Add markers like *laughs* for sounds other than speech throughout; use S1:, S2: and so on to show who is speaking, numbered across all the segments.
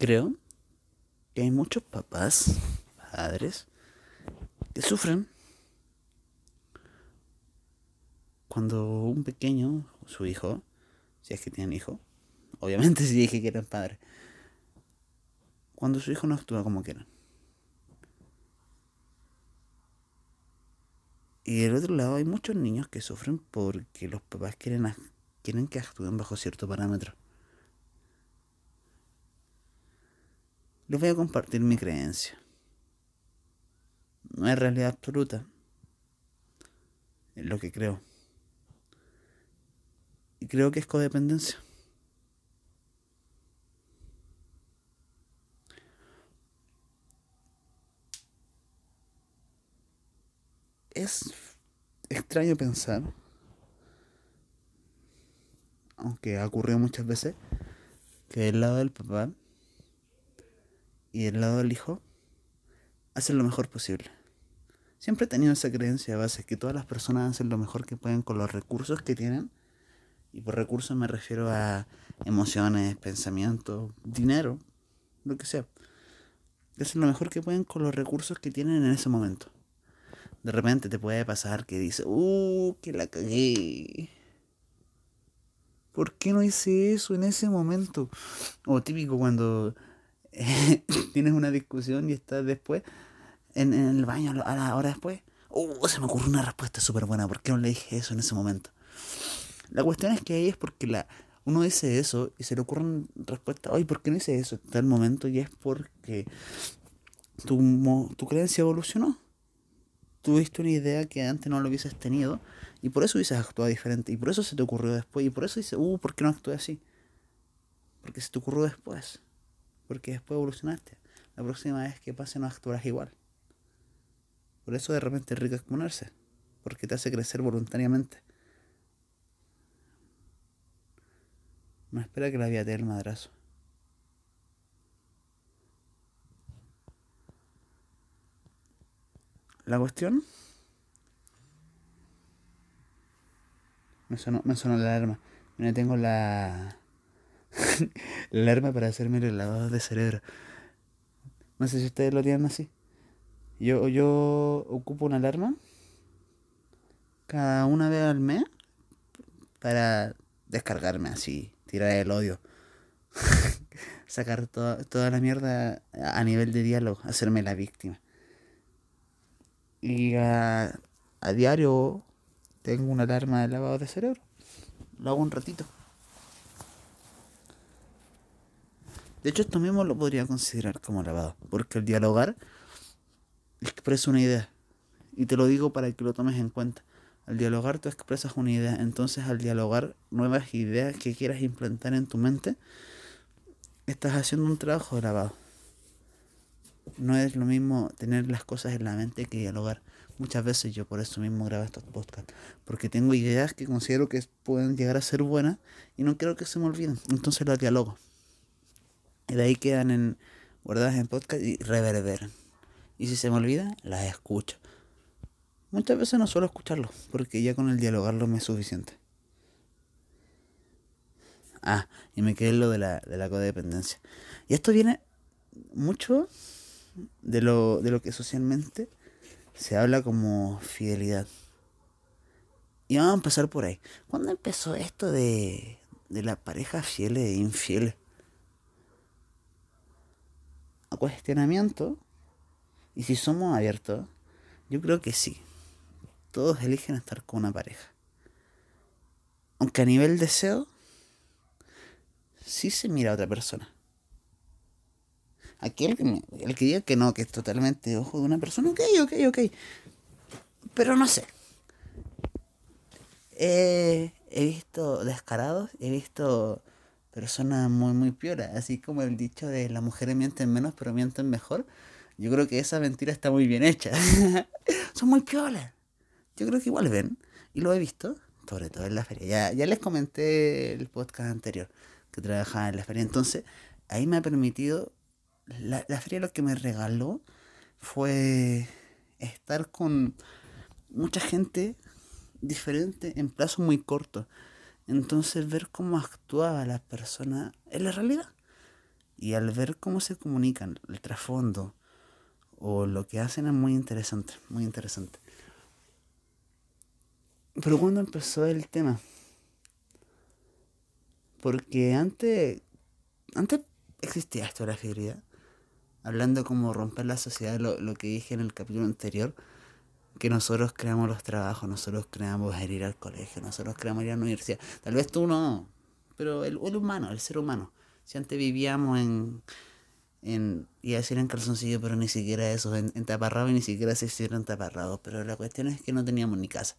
S1: creo que hay muchos papás, padres, que sufren cuando un pequeño, su hijo, si es que tienen hijo, *laughs* obviamente si dije que eran padres, cuando su hijo no actúa como quieren. Y del otro lado hay muchos niños que sufren porque los papás quieren, quieren que actúen bajo cierto parámetro. Les voy a compartir mi creencia. No es realidad absoluta. Es lo que creo. Y creo que es codependencia. Es extraño pensar, aunque ha ocurrido muchas veces, que del lado del papá y del lado del hijo hacen lo mejor posible. Siempre he tenido esa creencia de base que todas las personas hacen lo mejor que pueden con los recursos que tienen y por recursos me refiero a emociones, pensamientos, dinero, lo que sea. Hacen lo mejor que pueden con los recursos que tienen en ese momento. De repente te puede pasar que dices, uh, que la cagué. ¿Por qué no hice eso en ese momento? O típico cuando *laughs* tienes una discusión y estás después en, en, el baño a la hora después. Uh, se me ocurrió una respuesta súper buena. ¿Por qué no le dije eso en ese momento? La cuestión es que ahí es porque la, uno dice eso y se le ocurren respuestas, ay, ¿por qué no hice eso en tal momento? Y es porque tu, tu creencia evolucionó. Tuviste una idea que antes no lo hubieses tenido y por eso hubieses actuado diferente y por eso se te ocurrió después y por eso dices, uh, ¿por qué no actué así? Porque se te ocurrió después. Porque después evolucionaste. La próxima vez que pase no actuarás igual. Por eso de repente es rico exponerse. Porque te hace crecer voluntariamente. No espera que la vida te dé el madrazo. La cuestión. Me sonó, me sonó la alarma. Mira, tengo la. *laughs* la alarma para hacerme el lavado de cerebro. No sé si ustedes lo tienen así. Yo, yo ocupo una alarma cada una vez al mes para descargarme así tirar el odio. *laughs* Sacar toda la mierda a nivel de diálogo, hacerme la víctima. Y a, a diario tengo una alarma de lavado de cerebro. Lo hago un ratito. De hecho, esto mismo lo podría considerar como lavado, porque el dialogar expresa una idea. Y te lo digo para que lo tomes en cuenta. Al dialogar tú expresas una idea, entonces al dialogar nuevas ideas que quieras implantar en tu mente, estás haciendo un trabajo de lavado. No es lo mismo tener las cosas en la mente que dialogar. Muchas veces yo por eso mismo grabo estos podcasts, porque tengo ideas que considero que pueden llegar a ser buenas y no quiero que se me olviden, entonces las dialogo. Y de ahí quedan en, guardadas en podcast y reverberan. Y si se me olvida, las escucho. Muchas veces no suelo escucharlo, porque ya con el dialogarlo me es suficiente. Ah, y me quedé lo de la, de la codependencia. Y esto viene mucho de lo, de lo que socialmente se habla como fidelidad. Y vamos a empezar por ahí. ¿Cuándo empezó esto de, de la pareja fiel e infiel? A cuestionamiento. Y si somos abiertos, yo creo que sí todos eligen estar con una pareja. Aunque a nivel deseo, sí se mira a otra persona. Aquel que, el que diga que no, que es totalmente ojo de una persona, ok, ok, ok. Pero no sé. he visto descarados, he visto personas muy, muy pioras. Así como el dicho de las mujeres mienten menos, pero mienten mejor. Yo creo que esa mentira está muy bien hecha. *laughs* Son muy piolas yo creo que igual ven, y lo he visto, sobre todo en la feria. Ya, ya les comenté el podcast anterior que trabajaba en la feria. Entonces, ahí me ha permitido, la, la feria lo que me regaló fue estar con mucha gente diferente en plazo muy corto. Entonces ver cómo actuaba la persona en la realidad. Y al ver cómo se comunican, el trasfondo o lo que hacen es muy interesante, muy interesante. Pero cuando empezó el tema, porque antes, antes existía esto de la fidelidad, hablando como romper la sociedad, lo, lo que dije en el capítulo anterior, que nosotros creamos los trabajos, nosotros creamos ir al colegio, nosotros creamos ir a la universidad. Tal vez tú no, pero el, el humano, el ser humano. Si antes vivíamos en, en iba a decir en calzoncillo, pero ni siquiera eso, en, en taparrado y ni siquiera se hicieron taparrados. Pero la cuestión es que no teníamos ni casa.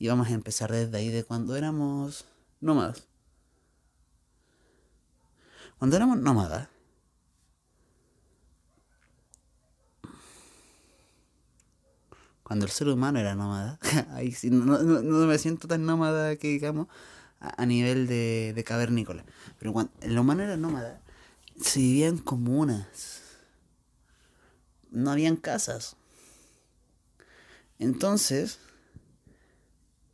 S1: Íbamos a empezar desde ahí, de cuando éramos nómadas. Cuando éramos nómadas, cuando el ser humano era nómada, *laughs* ahí sí, no, no, no, me siento tan nómada que digamos a, nivel de, de, cavernícola. Pero cuando el humano era nómada, se vivía en comunas. No habían casas. Entonces,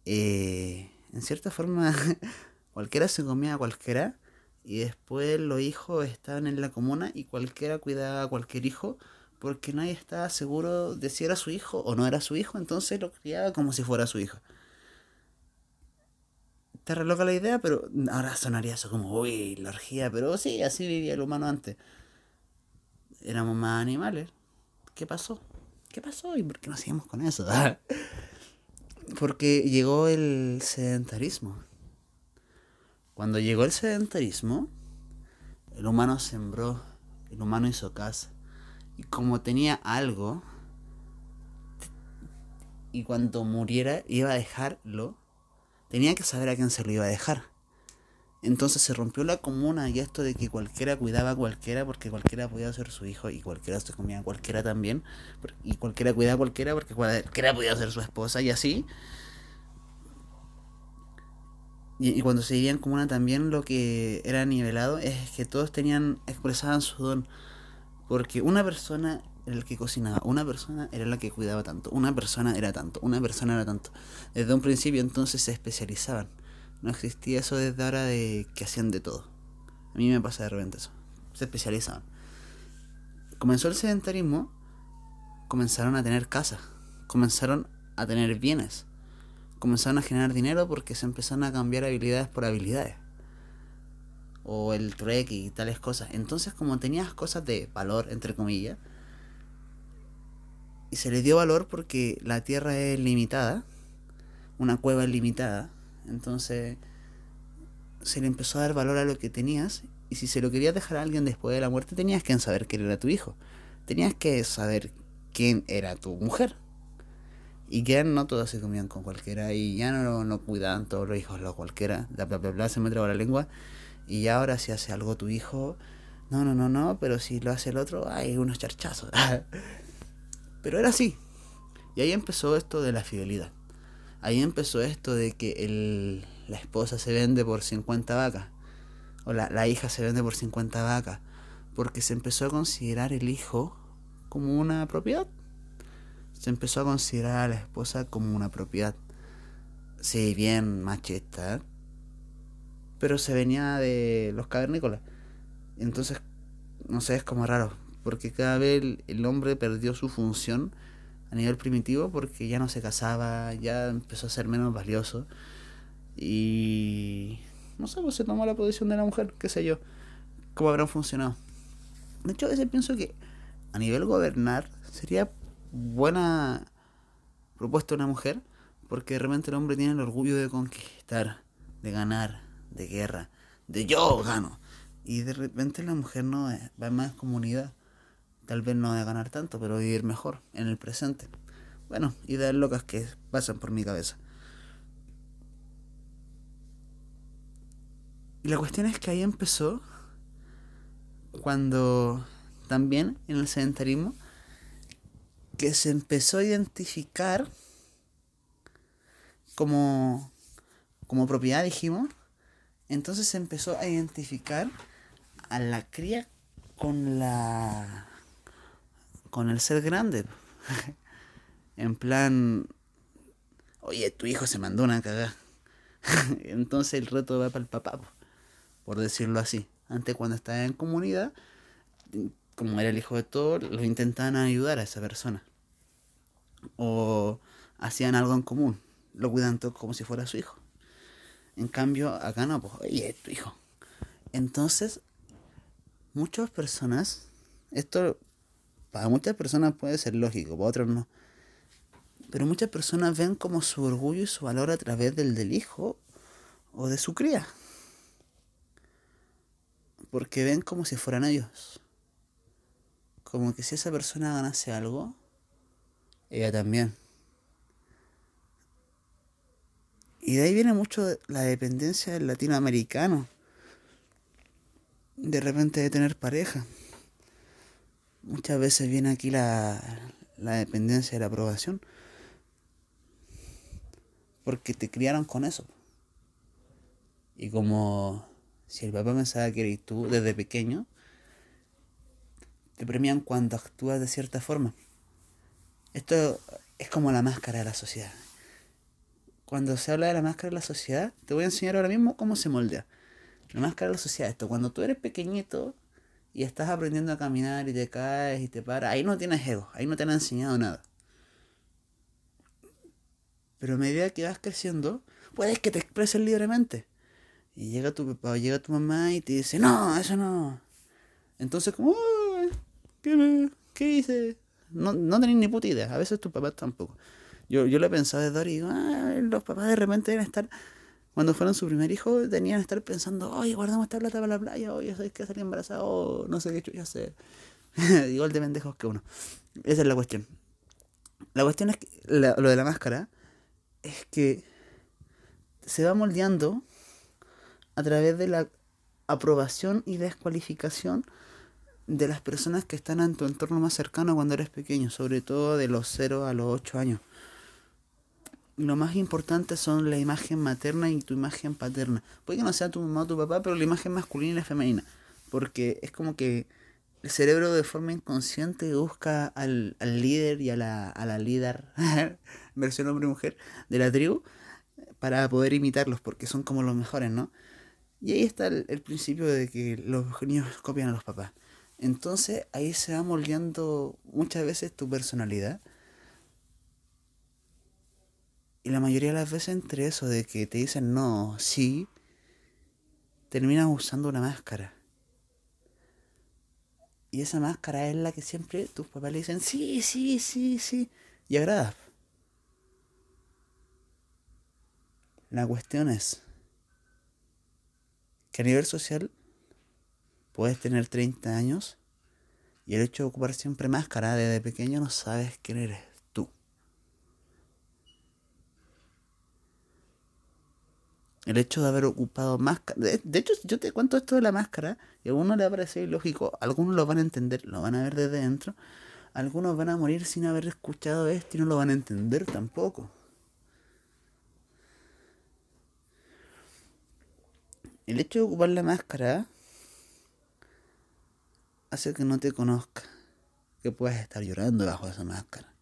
S1: eh, en cierta forma, *laughs* cualquiera se comía a cualquiera y después los hijos estaban en la comuna y cualquiera cuidaba a cualquier hijo porque nadie estaba seguro de si era su hijo o no era su hijo, entonces lo criaba como si fuera su hijo. Te reloca la idea, pero ahora sonaría eso como, uy, la orgía, pero sí, así vivía el humano antes. Éramos más animales. ¿Qué pasó? ¿Qué pasó? ¿Y por qué no seguimos con eso? *laughs* Porque llegó el sedentarismo. Cuando llegó el sedentarismo, el humano sembró, el humano hizo casa. Y como tenía algo, y cuando muriera iba a dejarlo, tenía que saber a quién se lo iba a dejar. Entonces se rompió la comuna y esto de que cualquiera cuidaba a cualquiera porque cualquiera podía ser su hijo y cualquiera se comía a cualquiera también. Y cualquiera cuidaba a cualquiera porque cualquiera podía ser su esposa y así. Y, cuando se vivía en comuna también lo que era nivelado es que todos tenían, expresaban su don. Porque una persona era el que cocinaba, una persona era la que cuidaba tanto, una persona era tanto, una persona era tanto. Desde un principio entonces se especializaban. No existía eso desde ahora de que hacían de todo. A mí me pasa de repente eso. Se especializaban. Comenzó el sedentarismo, comenzaron a tener casas, comenzaron a tener bienes, comenzaron a generar dinero porque se empezaron a cambiar habilidades por habilidades. O el trek y tales cosas. Entonces como tenías cosas de valor, entre comillas, y se le dio valor porque la tierra es limitada, una cueva es limitada, entonces se le empezó a dar valor a lo que tenías y si se lo querías dejar a alguien después de la muerte tenías que saber quién era tu hijo, tenías que saber quién era tu mujer. Y que no todos se comían con cualquiera y ya no, no cuidaban todos los hijos, lo cualquiera, bla bla, bla se me traba la lengua. Y ahora si hace algo tu hijo, no, no, no, no, pero si lo hace el otro, hay unos charchazos. *laughs* pero era así. Y ahí empezó esto de la fidelidad. Ahí empezó esto de que el, la esposa se vende por 50 vacas. O la, la hija se vende por 50 vacas. Porque se empezó a considerar el hijo como una propiedad. Se empezó a considerar a la esposa como una propiedad. Sí, bien machista. Pero se venía de los cavernícolas. Entonces, no sé, es como raro. Porque cada vez el, hombre perdió su función a nivel primitivo porque ya no se casaba, ya empezó a ser menos valioso y no sé, pues se tomó la posición de la mujer, qué sé yo, cómo habrán funcionado. De hecho, a veces pienso que a nivel gobernar sería buena propuesta una mujer porque de repente el hombre tiene el orgullo de conquistar, de ganar, de guerra, de yo gano. Y de repente la mujer no va más comunidad Tal vez no de ganar tanto, pero vivir mejor en el presente. Bueno, ideas locas que pasan por mi cabeza. Y la cuestión es que ahí empezó cuando también en el sedentarismo que se empezó a identificar como, como propiedad, dijimos, entonces se empezó a identificar a la cría con la con el ser grande. *laughs* en plan, oye, tu hijo se mandó una cagada. *laughs* Entonces el reto va para el papá, por decirlo así. Antes cuando estaba en comunidad, como era el hijo de todos, lo intentaban ayudar a esa persona. O hacían algo en común. Lo cuidan todo como si fuera su hijo. En cambio, acá no, pues, oye, tu hijo. Entonces, muchas personas, esto para muchas personas puede ser lógico, para otros no. Pero muchas personas ven como su orgullo y su valor a través del del hijo o de su cría. Porque ven como si fueran ellos. Como que si esa persona ganase algo, ella también. Y de ahí viene mucho la dependencia del latinoamericano. De repente de tener pareja. Muchas veces viene aquí la, la dependencia de la aprobación. Porque te criaron con eso. Y como si el papá pensaba que eres tú desde pequeño, te premian cuando actúas de cierta forma. Esto es como la máscara de la sociedad. Cuando se habla de la máscara de la sociedad, te voy a enseñar ahora mismo cómo se moldea. La máscara de la sociedad, esto, cuando tú eres pequeñito y estás aprendiendo a caminar y te caes y te paras, ahí no tienes ego, ahí no te han enseñado nada. Pero a medida que vas creciendo, puedes que te expreses libremente. Y llega tu papá o llega tu mamá y te dice, no, eso no. Entonces como, ¿qué, ¿qué hice? No, no tenés ni puta idea. A veces tus papás tampoco. Yo, yo lo he pensado desde ahora y digo, ah, los papás de repente deben estar, cuando fueron su primer hijo, tenían que estar pensando, oye, guardamos esta plata para la playa, oye, ¿sabes que salí embarazado? no sé qué chucha hacer. *laughs* Igual de pendejos que uno. Esa es la cuestión. La cuestión es que, lo de la máscara, es que se va moldeando a través de la aprobación y descualificación de las personas que están en tu entorno más cercano cuando eres pequeño, sobre todo de los 0 a los 8 años. Lo más importante son la imagen materna y tu imagen paterna. Puede que no sea tu mamá o tu papá, pero la imagen masculina y la femenina. Porque es como que el cerebro de forma inconsciente busca al, al líder y a la, a la líder, *laughs* versión hombre y mujer, de la tribu, para poder imitarlos, porque son como los mejores, ¿no? Y ahí está el, principio de que los niños copian a los papás. Entonces ahí se va moldeando muchas veces tu personalidad. Y la mayoría de las veces entre eso de que te dicen no, sí, terminas usando una máscara. Y esa máscara es la que siempre tus papás le dicen sí, sí, sí, sí. Y agrada. La cuestión es que a nivel social puedes tener 30 años y el hecho de ocupar siempre máscara desde pequeño no sabes quién eres tú. El hecho de haber ocupado máscara. De, hecho, yo te cuento esto de la máscara y a algunos le va a ilógico, algunos lo van a entender, lo van a ver desde dentro, algunos van a morir sin haber escuchado esto y no lo van a entender tampoco. El hecho de ocupar la máscara hace que no te conozca, que puedas estar llorando bajo esa máscara.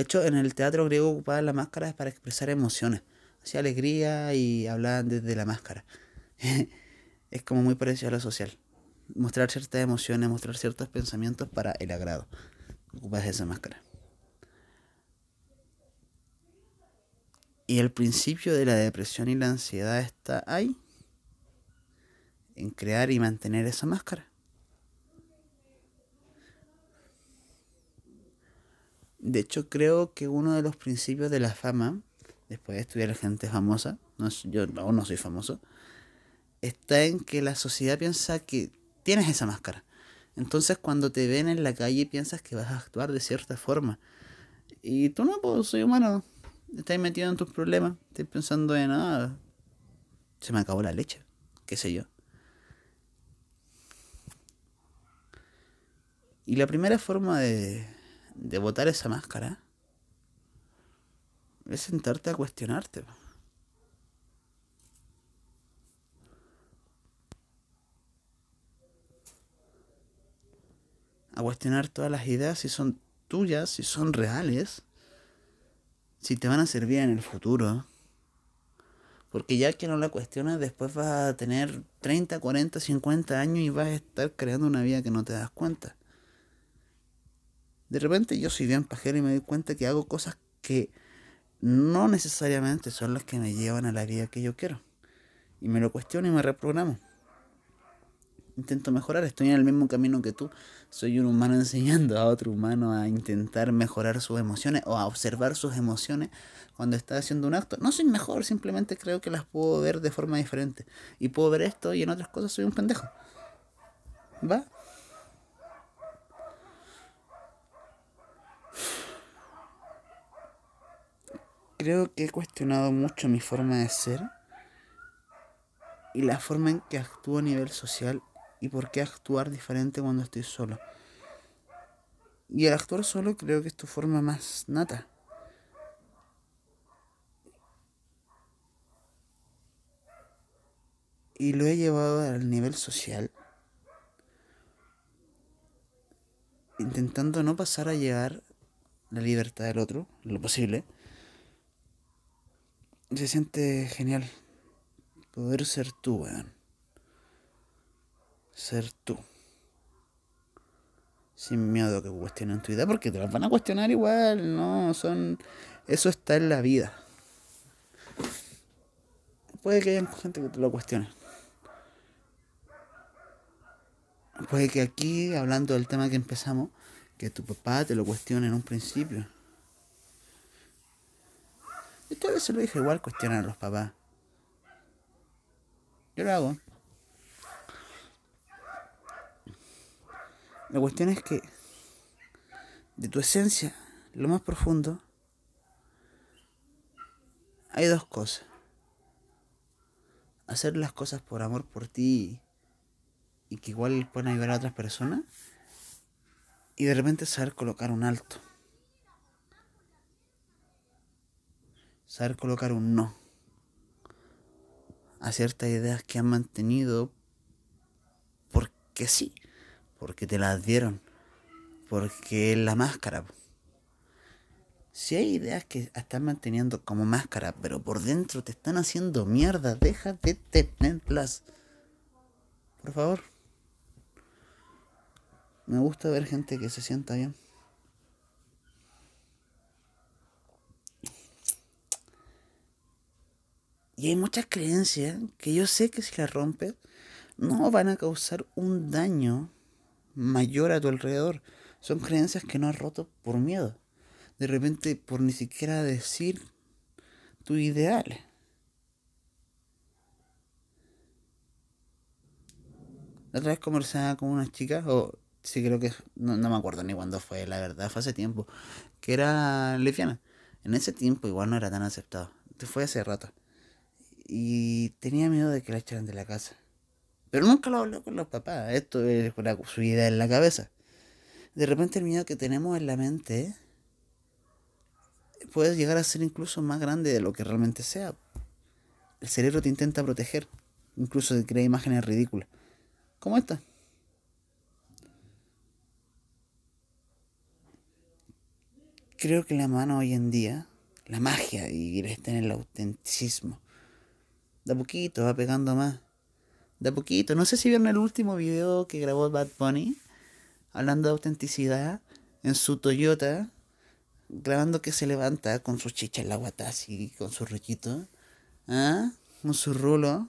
S1: De hecho, en el teatro griego ocupaban la máscara es para expresar emociones, hacía alegría y hablaban desde la máscara. *laughs* es como muy parecido a lo social. Mostrar ciertas emociones, mostrar ciertos pensamientos para el agrado. Ocupas esa máscara. Y el principio de la depresión y la ansiedad está ahí, en crear y mantener esa máscara. De hecho, creo que uno de los principios de la fama, después de estudiar gente famosa, no, yo aún no soy famoso, está en que la sociedad piensa que tienes esa máscara. Entonces cuando te ven en la calle piensas que vas a actuar de cierta forma. Y tú no, pues soy humano, estás metido en tus problemas, estás pensando en, nada ah, se me acabó la leche, qué sé yo. Y la primera forma de, de botar esa máscara es sentarte a cuestionarte. A cuestionar todas las ideas si son tuyas, si son reales si te van a servir en el futuro, Porque ya que no la cuestionas, después vas a tener 30, 40, 50 años y vas a estar creando una vida que no te das cuenta. De repente yo soy bien pajero y me doy cuenta que hago cosas que no necesariamente son las que me llevan a la vida que yo quiero. Y me lo cuestiono y me reprogramo. Intento mejorar, estoy en el mismo camino que tú. Soy un humano enseñando a otro humano a intentar mejorar sus emociones o a observar sus emociones cuando está haciendo un acto. No soy mejor, simplemente creo que las puedo ver de forma diferente. Y puedo ver esto y en otras cosas soy un pendejo. ¿Va? Creo que he cuestionado mucho mi forma de ser y la forma en que actúo a nivel social y por qué actuar diferente cuando estoy solo. Y el actuar solo creo que es tu forma más nata. Y lo he llevado al nivel social. Intentando no pasar a llevar la libertad del otro, lo posible se siente genial poder ser tú, weón. Ser tú. Sin miedo que cuestionen tu idea, porque te las van a cuestionar igual, no, son... Eso está en la vida. Puede que haya gente que te lo cuestione. Puede que aquí, hablando del tema que empezamos, que tu papá te lo cuestione en un principio. Esta vez se lo dije igual cuestionar a los papás. Yo lo hago. La cuestión es que de tu esencia, lo más profundo, hay dos cosas. Hacer las cosas por amor por ti y que igual pueden ayudar a otras personas. Y de repente saber colocar un alto. Saber colocar un no a ciertas ideas que han mantenido porque sí, porque te las dieron, porque es la máscara. Si hay ideas que están manteniendo como máscara, pero por dentro te están haciendo mierda, deja de tenerlas. Por favor. Me gusta ver gente que se sienta bien. Y hay muchas creencias que yo sé que si las rompes, no van a causar un daño mayor a tu alrededor. Son creencias que no has roto por miedo. De repente, por ni siquiera decir tu ideal. La otra vez conversaba con unas chicas, o sí creo que, no, no me acuerdo ni cuándo fue, la verdad, fue hace tiempo, que era lesbiana. En ese tiempo igual no era tan aceptado. Esto fue hace rato y tenía miedo de que la echaran de la casa. Pero nunca lo habló con los papás, esto es con su idea en la cabeza. De repente el miedo que tenemos en la mente puede llegar a ser incluso más grande de lo que realmente sea. El cerebro te intenta proteger, incluso de crea imágenes ridículas. Como esta. Creo que la mano hoy en día, la magia y está en el autenticismo de a poquito va pegando más. De a poquito. No sé si vieron el último video que grabó Bad Bunny. Hablando de autenticidad. En su Toyota. Grabando que se levanta con su chicha en la guata así. Con su rollito. ¿Ah? Con su rulo.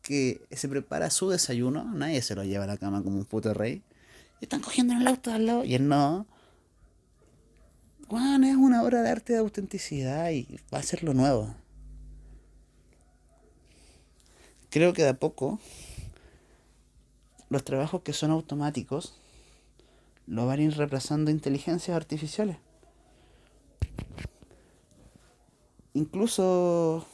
S1: Que se prepara su desayuno. Nadie se lo lleva a la cama como un puto rey. Están cogiendo en el auto al lado. Y él no. Juan, es una obra de arte de autenticidad y va a ser lo nuevo creo que de a poco los trabajos que son automáticos lo van a ir reemplazando inteligencias artificiales. Incluso,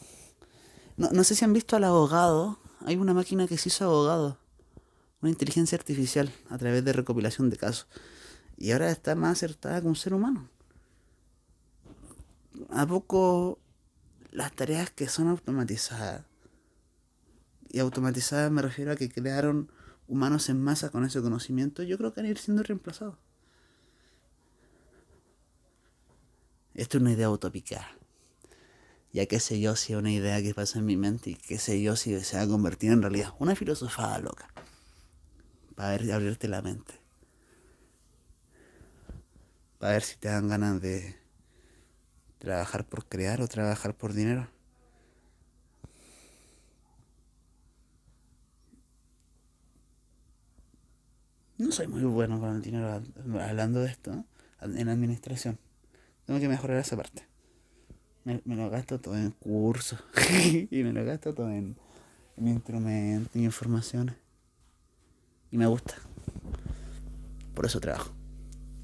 S1: no, no sé si han visto al abogado, hay una máquina que se hizo abogado, una inteligencia artificial a través de recopilación de casos. Y ahora está más acertada que un ser humano. A poco las tareas que son automatizadas y automatizadas me refiero a que crearon humanos en masa con ese conocimiento, yo creo que van a ir siendo reemplazados. Esto es una idea utópica. Ya qué sé yo si es una idea que pasa en mi mente y qué sé yo si se va a convertir en realidad. Una filosofada loca. Para ver, abrirte la mente. Para ver si te dan ganas de trabajar por crear o trabajar por dinero. No soy muy bueno con el dinero hablando de esto, en administración. Tengo que mejorar esa parte. Me, lo gasto todo en cursos *laughs* y me lo gasto todo en, en instrumentos y informaciones. Y me gusta. Por eso trabajo.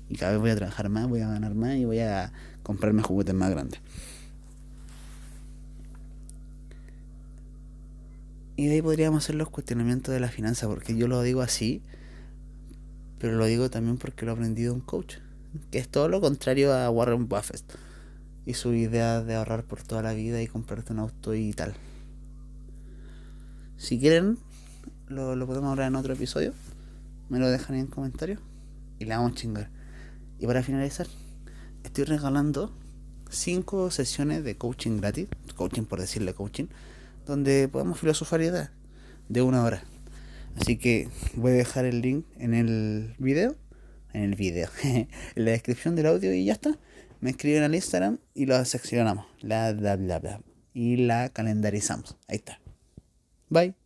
S1: Y cada vez voy a trabajar más, voy a ganar más y voy a comprarme juguetes más grandes. Y de ahí podríamos hacer los cuestionamientos de la finanza, porque yo lo digo así pero lo digo también porque lo he aprendido un coach, que es todo lo contrario a Warren Buffett y su idea de ahorrar por toda la vida y comprarte un auto y tal. Si quieren, lo, podemos hablar en otro episodio. Me lo dejan en comentarios y le vamos a chingar. Y para finalizar, estoy regalando 5 sesiones de coaching gratis, coaching por decirle coaching, donde podemos filosofar ideas de una hora. Así que voy a dejar el link en el video. En el video. *laughs* en la descripción del audio y ya está. Me escriben al Instagram y lo seccionamos. La bla bla bla. Y la calendarizamos. Ahí está. Bye.